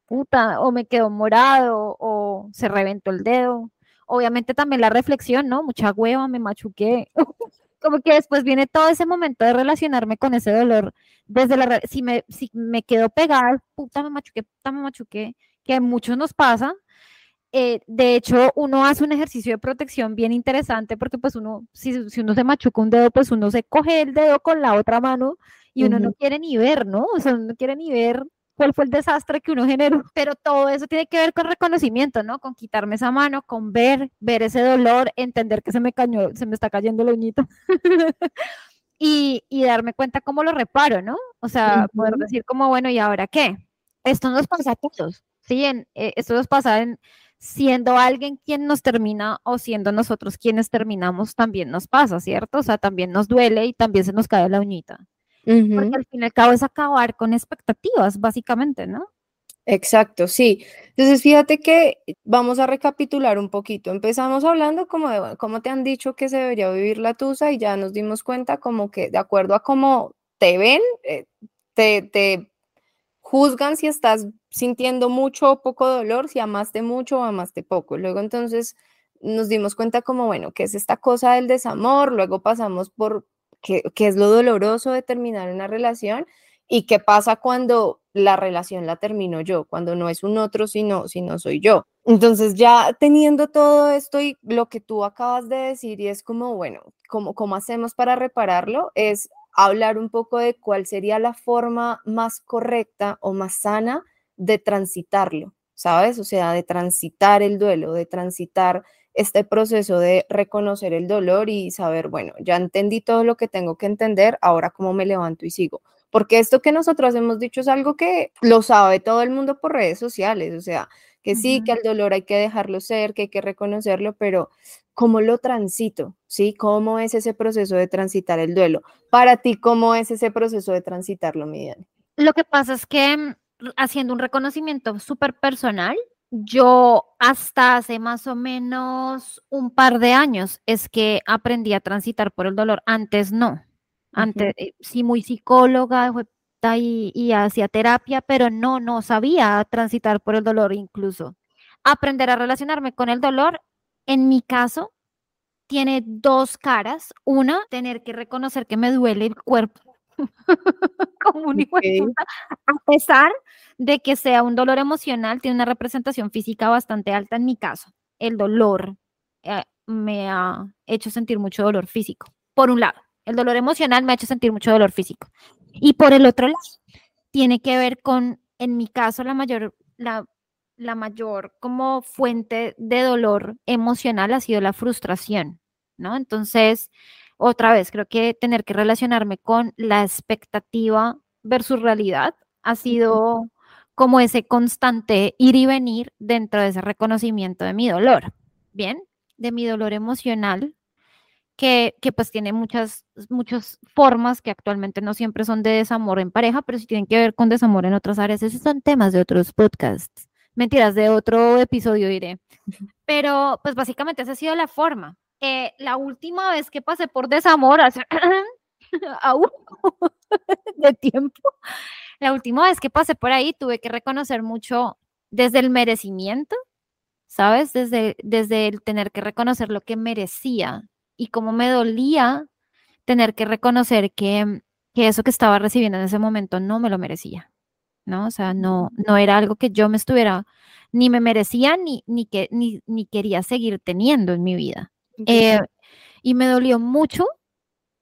Puta, o me quedó morado, o se reventó el dedo. Obviamente también la reflexión, ¿no? Mucha hueva, me machuqué. [laughs] como que después viene todo ese momento de relacionarme con ese dolor. Desde la, si me, si me quedo pegada, puta, me machuqué, puta, me machuqué, que a muchos nos pasa, eh, de hecho, uno hace un ejercicio de protección bien interesante porque pues uno, si, uno se machuca un dedo, pues uno se coge el dedo con la otra mano y uno no quiere ni ver, ¿no? O sea, uno no quiere ni ver cuál fue el desastre que uno generó, [laughs] pero todo eso tiene que ver con reconocimiento, ¿no? Con quitarme esa mano, con ver, ver ese dolor, entender que se me cañó, se me está cayendo el uñito. [laughs] y, y, darme cuenta cómo lo reparo, ¿no? O sea, poder decir como, bueno, ¿y ahora qué? Esto nos pasa a todos, ¿sí? En, eh, esto nos pasa en siendo alguien quien nos termina o siendo nosotros quienes terminamos, también nos pasa, ¿cierto? O sea, también nos duele y también se nos cae la uñita. Porque al fin y al cabo es acabar con expectativas, básicamente, ¿no? Exacto, sí. Entonces, fíjate que vamos a recapitular un poquito. Empezamos hablando como de cómo te han dicho que se debería vivir la tusa y ya nos dimos cuenta como que de acuerdo a cómo te ven, eh, te, te juzgan si estás sintiendo mucho o poco dolor, si amaste mucho o amaste poco. Luego entonces nos dimos cuenta como, bueno, ¿qué es esta cosa del desamor? Luego pasamos por qué, es lo doloroso de terminar una relación y qué pasa cuando la relación la termino yo, cuando no es un otro, sino, sino soy yo. Entonces ya teniendo todo esto y lo que tú acabas de decir y es como, bueno, ¿cómo, cómo hacemos para repararlo? Es hablar un poco de cuál sería la forma más correcta o más sana de transitarlo, ¿sabes? O sea, de transitar el duelo, de transitar este proceso de reconocer el dolor y saber, bueno, ya entendí todo lo que tengo que entender, ahora cómo me levanto y sigo. Porque esto que nosotros hemos dicho es algo que lo sabe todo el mundo por redes sociales, o sea, que sí, que el dolor hay que dejarlo ser, que hay que reconocerlo, pero ¿cómo lo transito? ¿Sí? ¿Cómo es ese proceso de transitar el duelo? Para ti, ¿cómo es ese proceso de transitarlo, Miguel? Lo que pasa es que haciendo un reconocimiento súper personal, yo hasta hace más o menos un par de años es que aprendí a transitar por el dolor. Antes no. Antes eh, sí muy psicóloga y, y hacía terapia, pero no, no sabía transitar por el dolor incluso. Aprender a relacionarme con el dolor, en mi caso, tiene dos caras. Una, tener que reconocer que me duele el cuerpo [laughs] como un a pesar de que sea un dolor emocional, tiene una representación física bastante alta en mi caso. El dolor eh, me ha hecho sentir mucho dolor físico, por un lado. El dolor emocional me ha hecho sentir mucho dolor físico. Y por el otro lado, tiene que ver con, en mi caso, la mayor, la, la mayor como fuente de dolor emocional ha sido la frustración, ¿no? Entonces, otra vez, creo que tener que relacionarme con la expectativa versus realidad ha sido como ese constante ir y venir dentro de ese reconocimiento de mi dolor, ¿bien? De mi dolor emocional, que, que, pues tiene muchas, muchas formas que actualmente no siempre son de desamor en pareja, pero sí tienen que ver con desamor en otras áreas. Esos son temas de otros podcasts. Mentiras, de otro episodio diré. Pero pues básicamente esa ha sido la forma. Eh, la última vez que pasé por desamor, hace [clears throat] [laughs] de tiempo, la última vez que pasé por ahí tuve que reconocer mucho desde el merecimiento, ¿sabes? Desde, desde el tener que reconocer lo que merecía y cómo me dolía tener que reconocer que, que eso que estaba recibiendo en ese momento no me lo merecía, ¿no? O sea, no, no era algo que yo me estuviera, ni me merecía, ni, ni, que, ni, ni quería seguir teniendo en mi vida. Eh, y me dolió mucho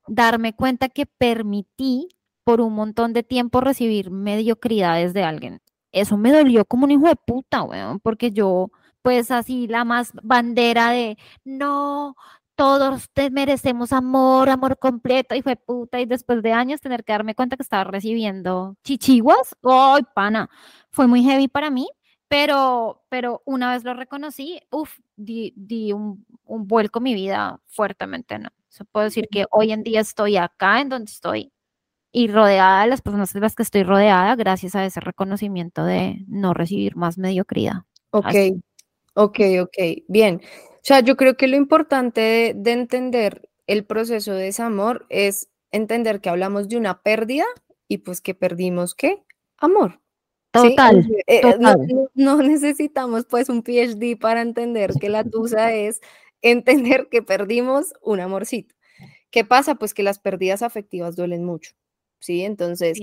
darme cuenta que permití por un montón de tiempo recibir mediocridades de alguien. Eso me dolió como un hijo de puta, weón, porque yo, pues así, la más bandera de, no, todos te merecemos amor, amor completo, y fue puta, y después de años tener que darme cuenta que estaba recibiendo chichiguas, ¡ay, pana! Fue muy heavy para mí, pero, pero una vez lo reconocí, uff, di, di un, un, vuelco mi vida fuertemente, ¿no? Se puedo decir que hoy en día estoy acá en donde estoy y rodeada de las personas de las que estoy rodeada gracias a ese reconocimiento de no recibir más mediocridad. Ok, ok, ok, bien. O sea, yo creo que lo importante de, entender el proceso de desamor es entender que hablamos de una pérdida y pues que perdimos qué? Amor. Total, eh, eh, No, no, necesitamos pues un PhD para entender que la tusa es entender que perdimos un amorcito. ¿Qué pasa? Pues que las pérdidas afectivas duelen mucho, ¿sí? Entonces,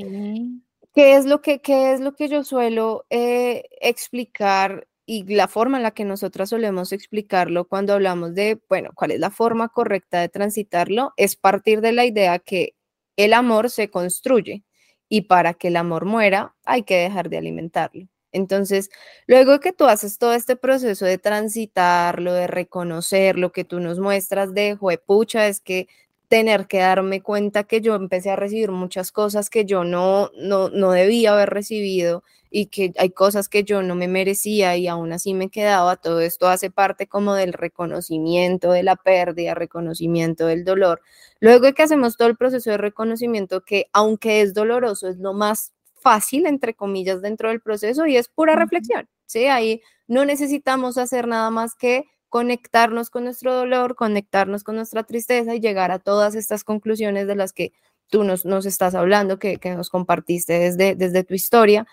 ¿qué, es lo que, qué es lo que yo suelo eh, explicar y la forma en la que nosotras solemos explicarlo cuando hablamos de, bueno, cuál es la forma correcta de transitarlo? Es partir de la idea que el amor se construye y para que el amor muera hay que dejar de alimentarlo. Entonces, luego que tú haces todo este proceso de transitarlo, de reconocer lo que tú nos muestras de juepucha, es que tener que darme cuenta que yo empecé a recibir muchas cosas que yo no, no, no debía haber recibido y que hay cosas que yo no me merecía y aún así me quedaba, todo esto hace parte como del reconocimiento de la pérdida, reconocimiento del dolor. Luego de que hacemos todo el proceso de reconocimiento, que aunque es doloroso, es lo más fácil, entre comillas, dentro del proceso y es pura reflexión, ¿sí? Ahí no necesitamos hacer nada más que conectarnos con nuestro dolor, conectarnos con nuestra tristeza y llegar a todas estas conclusiones de las que tú nos, nos estás hablando, que, que, nos compartiste desde, desde tu historia.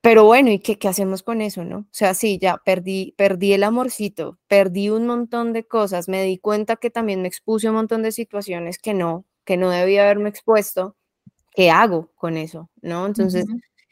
Pero bueno, ¿y qué, qué, hacemos con eso, no? O sea, sí, ya perdí, perdí el amorcito, perdí un montón de cosas, me di cuenta que también me expuse un montón de situaciones que no, que no debía haberme expuesto. ¿qué hago con eso? ¿No? Entonces,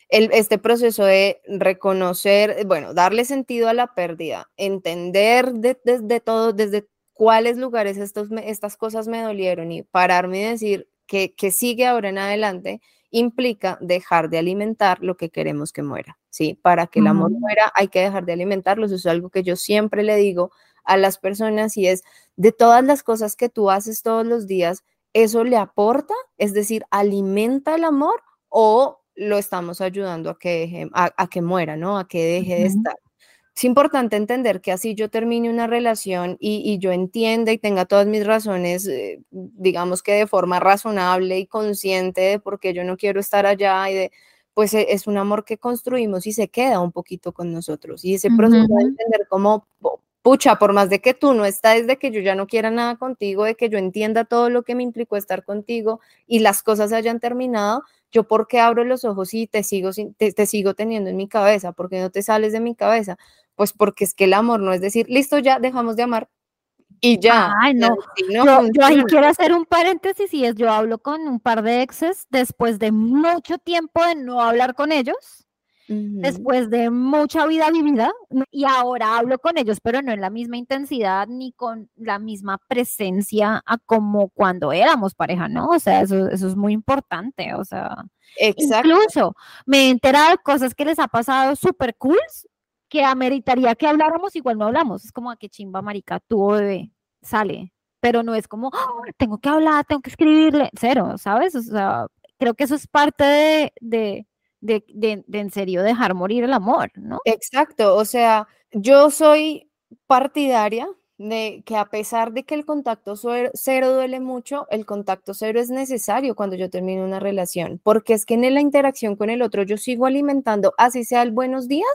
el, este proceso de reconocer, bueno, darle sentido a la pérdida, entender desde de, todo, desde cuáles lugares estos, estas cosas me dolieron y pararme y decir que, que sigue ahora en adelante, implica dejar de alimentar lo que queremos que muera, ¿sí? Para que el amor muera hay que dejar de alimentarlo, eso es algo que yo siempre le digo a las personas y es de todas las cosas que tú haces todos los días, ¿eso le aporta? Es decir, ¿alimenta el amor o lo estamos ayudando a que, deje, a, que muera, ¿no? A que deje de estar. Es importante entender que así yo termine una relación y, yo entienda y tenga todas mis razones, eh, digamos que de forma razonable y consciente de por qué yo no quiero estar allá y de, pues e, es un amor que construimos y se queda un poquito con nosotros. Y ese proceso de entender cómo pucha, por más de que tú no estás, de que yo ya no quiera nada contigo, de que yo entienda todo lo que me implicó estar contigo y las cosas hayan terminado, yo por qué abro los ojos y te sigo, te, sigo teniendo en mi cabeza, ¿por qué no te sales de mi cabeza? Pues porque es que el amor no es decir, listo, ya dejamos de amar, y ya. Ay, no. yo, yo, ahí quiero hacer un paréntesis y es, yo hablo con un par de exes después de mucho tiempo de no hablar con ellos después de mucha vida vivida y ahora hablo con ellos, pero no en la misma intensidad ni con la misma presencia a como cuando éramos pareja, ¿no? O sea, eso, eso es muy importante, o sea, incluso me he enterado de cosas que les ha pasado súper cool que ameritaría que habláramos, igual no hablamos, es como a ah, que chimba marica, tu bebé, sale, pero no es como, ¡Ah! tengo que hablar, tengo que escribirle, cero, ¿sabes? O sea, creo que eso es parte de de, de, en serio dejar morir el amor, ¿no? Exacto, o sea, yo soy partidaria de que a pesar de que el contacto cero duele mucho, el contacto cero es necesario cuando yo termino una relación, porque es que en la interacción con el otro yo sigo alimentando, así sea el buenos días,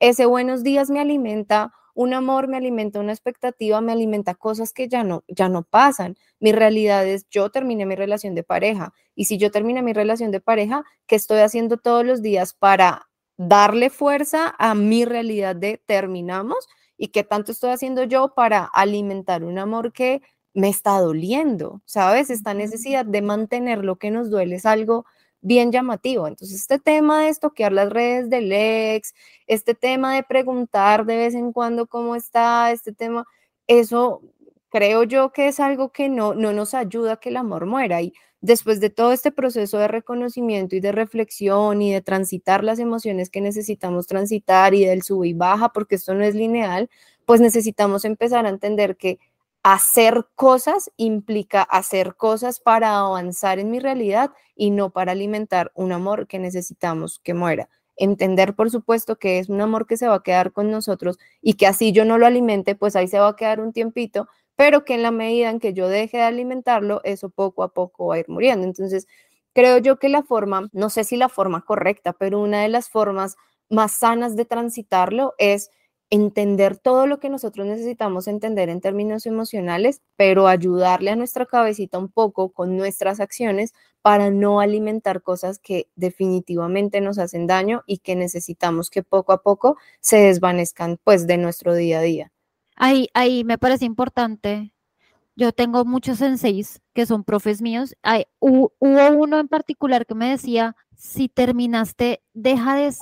ese buenos días me alimenta un amor me alimenta una expectativa, me alimenta cosas que ya no, ya no pasan. Mi realidad es, yo terminé mi relación de pareja y si yo terminé mi relación de pareja, ¿qué estoy haciendo todos los días para darle fuerza a mi realidad de terminamos? ¿Y qué tanto estoy haciendo yo para alimentar un amor que me está doliendo? ¿Sabes? Esta necesidad de mantener lo que nos duele es algo bien llamativo. Entonces, este tema de estoquear las redes del ex, este tema de preguntar de vez en cuando cómo está, este tema, eso creo yo que es algo que no, no nos ayuda a que el amor muera. Y después de todo este proceso de reconocimiento y de reflexión y de transitar las emociones que necesitamos transitar y del sub y baja, porque esto no es lineal, pues necesitamos empezar a entender que hacer cosas implica hacer cosas para avanzar en mi realidad y no para alimentar un amor que necesitamos que muera. Entender, por supuesto, que es un amor que se va a quedar con nosotros y que así yo no lo alimente, pues ahí se va a quedar un tiempito, pero que en la medida en que yo deje de alimentarlo, eso poco a poco va a ir muriendo. Entonces, creo yo que la forma, no sé si la forma correcta, pero una de las formas más sanas de transitarlo es entender todo lo que nosotros necesitamos entender en términos emocionales, pero ayudarle a nuestra cabecita un poco con nuestras acciones para no alimentar cosas que definitivamente nos hacen daño y que necesitamos que poco a poco se desvanezcan pues de nuestro día a día. Ahí, ahí me parece importante. Yo tengo muchos senseis que son profes míos. Hay, hubo, uno en particular que me decía, si terminaste, deja de,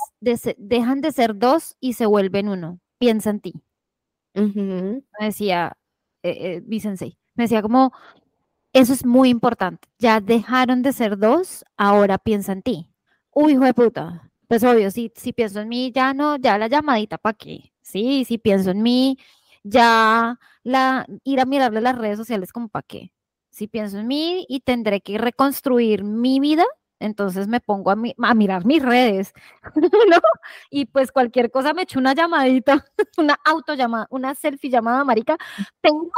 dejan de ser dos y se vuelven uno piensa en ti. Me decía eh, eh me decía como, eso es muy importante, ya dejaron de ser dos, ahora piensa en ti. Uy, hijo de puta, pues obvio, si, si pienso en mí, ya no, ya la llamadita, ¿para qué? Sí, si pienso en mí, ya la, ir a mirarle las redes sociales como para qué. Si pienso en mí y tendré que reconstruir mi vida, entonces me pongo a, a mirar mis redes, [laughs] Y pues cualquier cosa me echo una llamadita, [laughs] una autollamada, una selfie llamada marica, tengo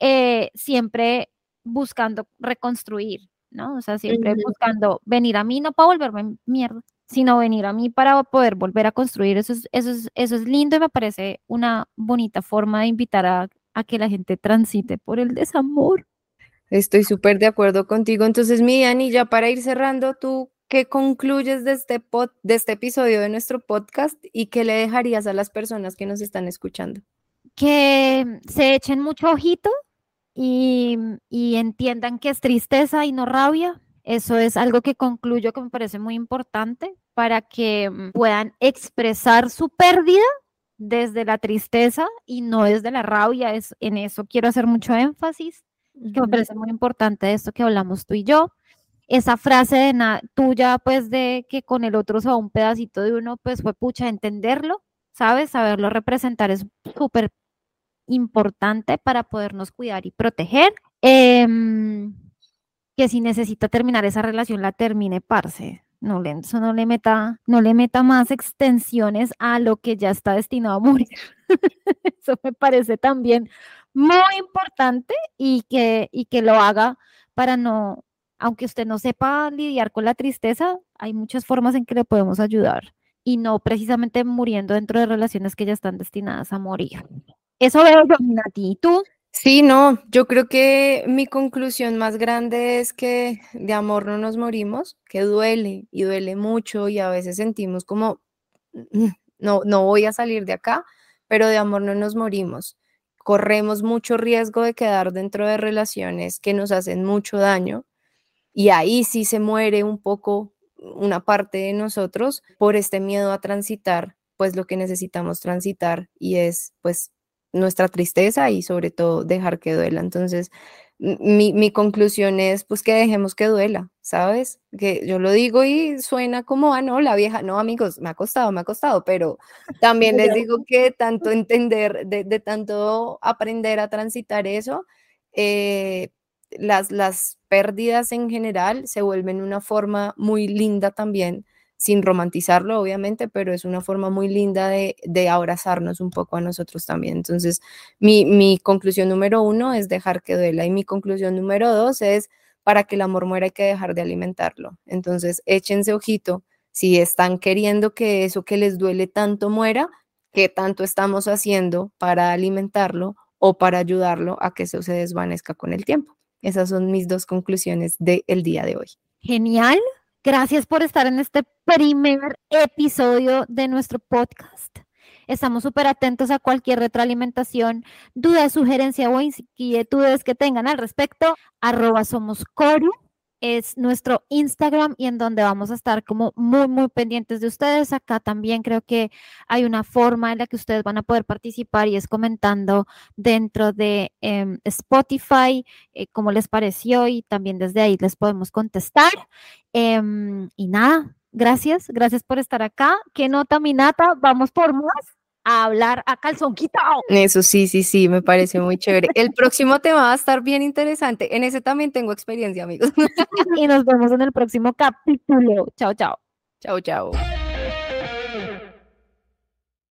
eh, siempre buscando reconstruir, ¿no? O sea, siempre buscando venir a mí, no para volverme mierda, sino venir a mí para poder volver a construir. Eso es, eso es, eso es lindo y me parece una bonita forma de invitar a, a que la gente transite por el desamor. Estoy súper de acuerdo contigo. Entonces, mi Dani, ya para ir cerrando, ¿tú qué concluyes de este, pod, de este episodio de nuestro podcast y qué le dejarías a las personas que nos están escuchando? Que se echen mucho ojito y, y entiendan que es tristeza y no rabia. Eso es algo que concluyo que me parece muy importante para que puedan expresar su pérdida desde la tristeza y no desde la rabia. Es, en eso quiero hacer mucho énfasis que me parece muy importante esto que hablamos tú y yo. Esa frase de tuya, pues de que con el otro se va un pedacito de uno, pues fue pucha entenderlo, ¿sabes? Saberlo representar es súper importante para podernos cuidar y proteger. Em, que si necesita terminar esa relación, la termine, parce. No le, eso no le meta, no le meta más extensiones a lo que ya está destinado a morir. [laughs] eso me parece también muy importante y que, y que lo haga para no, aunque usted no sepa lidiar con la tristeza, hay muchas formas en que le podemos ayudar y no precisamente muriendo dentro de relaciones que ya están destinadas a morir. Eso veo yo, ¿Y tú? Sí, no, yo creo que mi conclusión más grande es que de amor no nos morimos, que duele y duele mucho y a veces sentimos como, mm, no, no voy a salir de acá, pero de amor no nos morimos corremos mucho riesgo de quedar dentro de relaciones que nos hacen mucho daño y ahí sí se muere un poco una parte de nosotros por este miedo a transitar pues lo que necesitamos transitar y es pues nuestra tristeza y sobre todo dejar que duela. Entonces, mi, conclusión es pues que dejemos que duela, ¿sabes? Que yo lo digo y suena como, ah, no, la vieja, no, amigos, me ha costado, me ha costado, pero [laughs] también les digo que tanto entender, de, tanto aprender a transitar eso, eh, las, las pérdidas en general se vuelven una forma muy linda también sin romantizarlo, obviamente, pero es una forma muy linda de, abrazarnos un poco a nosotros también. Entonces, mi, conclusión número uno es dejar que duela y mi conclusión número dos es para que el amor muera hay que dejar de alimentarlo. Entonces, échense ojito si están queriendo que eso que les duele tanto muera, qué tanto estamos haciendo para alimentarlo o para ayudarlo a que eso se desvanezca con el tiempo. Esas son mis dos conclusiones del día de hoy. Genial, Gracias por estar en este primer episodio de nuestro podcast. Estamos súper atentos a cualquier retroalimentación, duda, sugerencia o inquietudes que tengan al respecto. Arroba somos Coru es nuestro Instagram y en donde vamos a estar como muy, muy pendientes de ustedes. Acá también creo que hay una forma en la que ustedes van a poder participar y es comentando dentro de em, Spotify eh, cómo les pareció y también desde ahí les podemos contestar. Em, y nada, gracias, gracias por estar acá. ¿Qué nota, Minata? Vamos por más a hablar a calzón quitado. Eso sí, sí, sí, me parece muy chévere. El [laughs] próximo tema va a estar bien interesante. En ese también tengo experiencia, amigos. [laughs] y nos vemos en el próximo capítulo. Chao, chao. Chao, chao.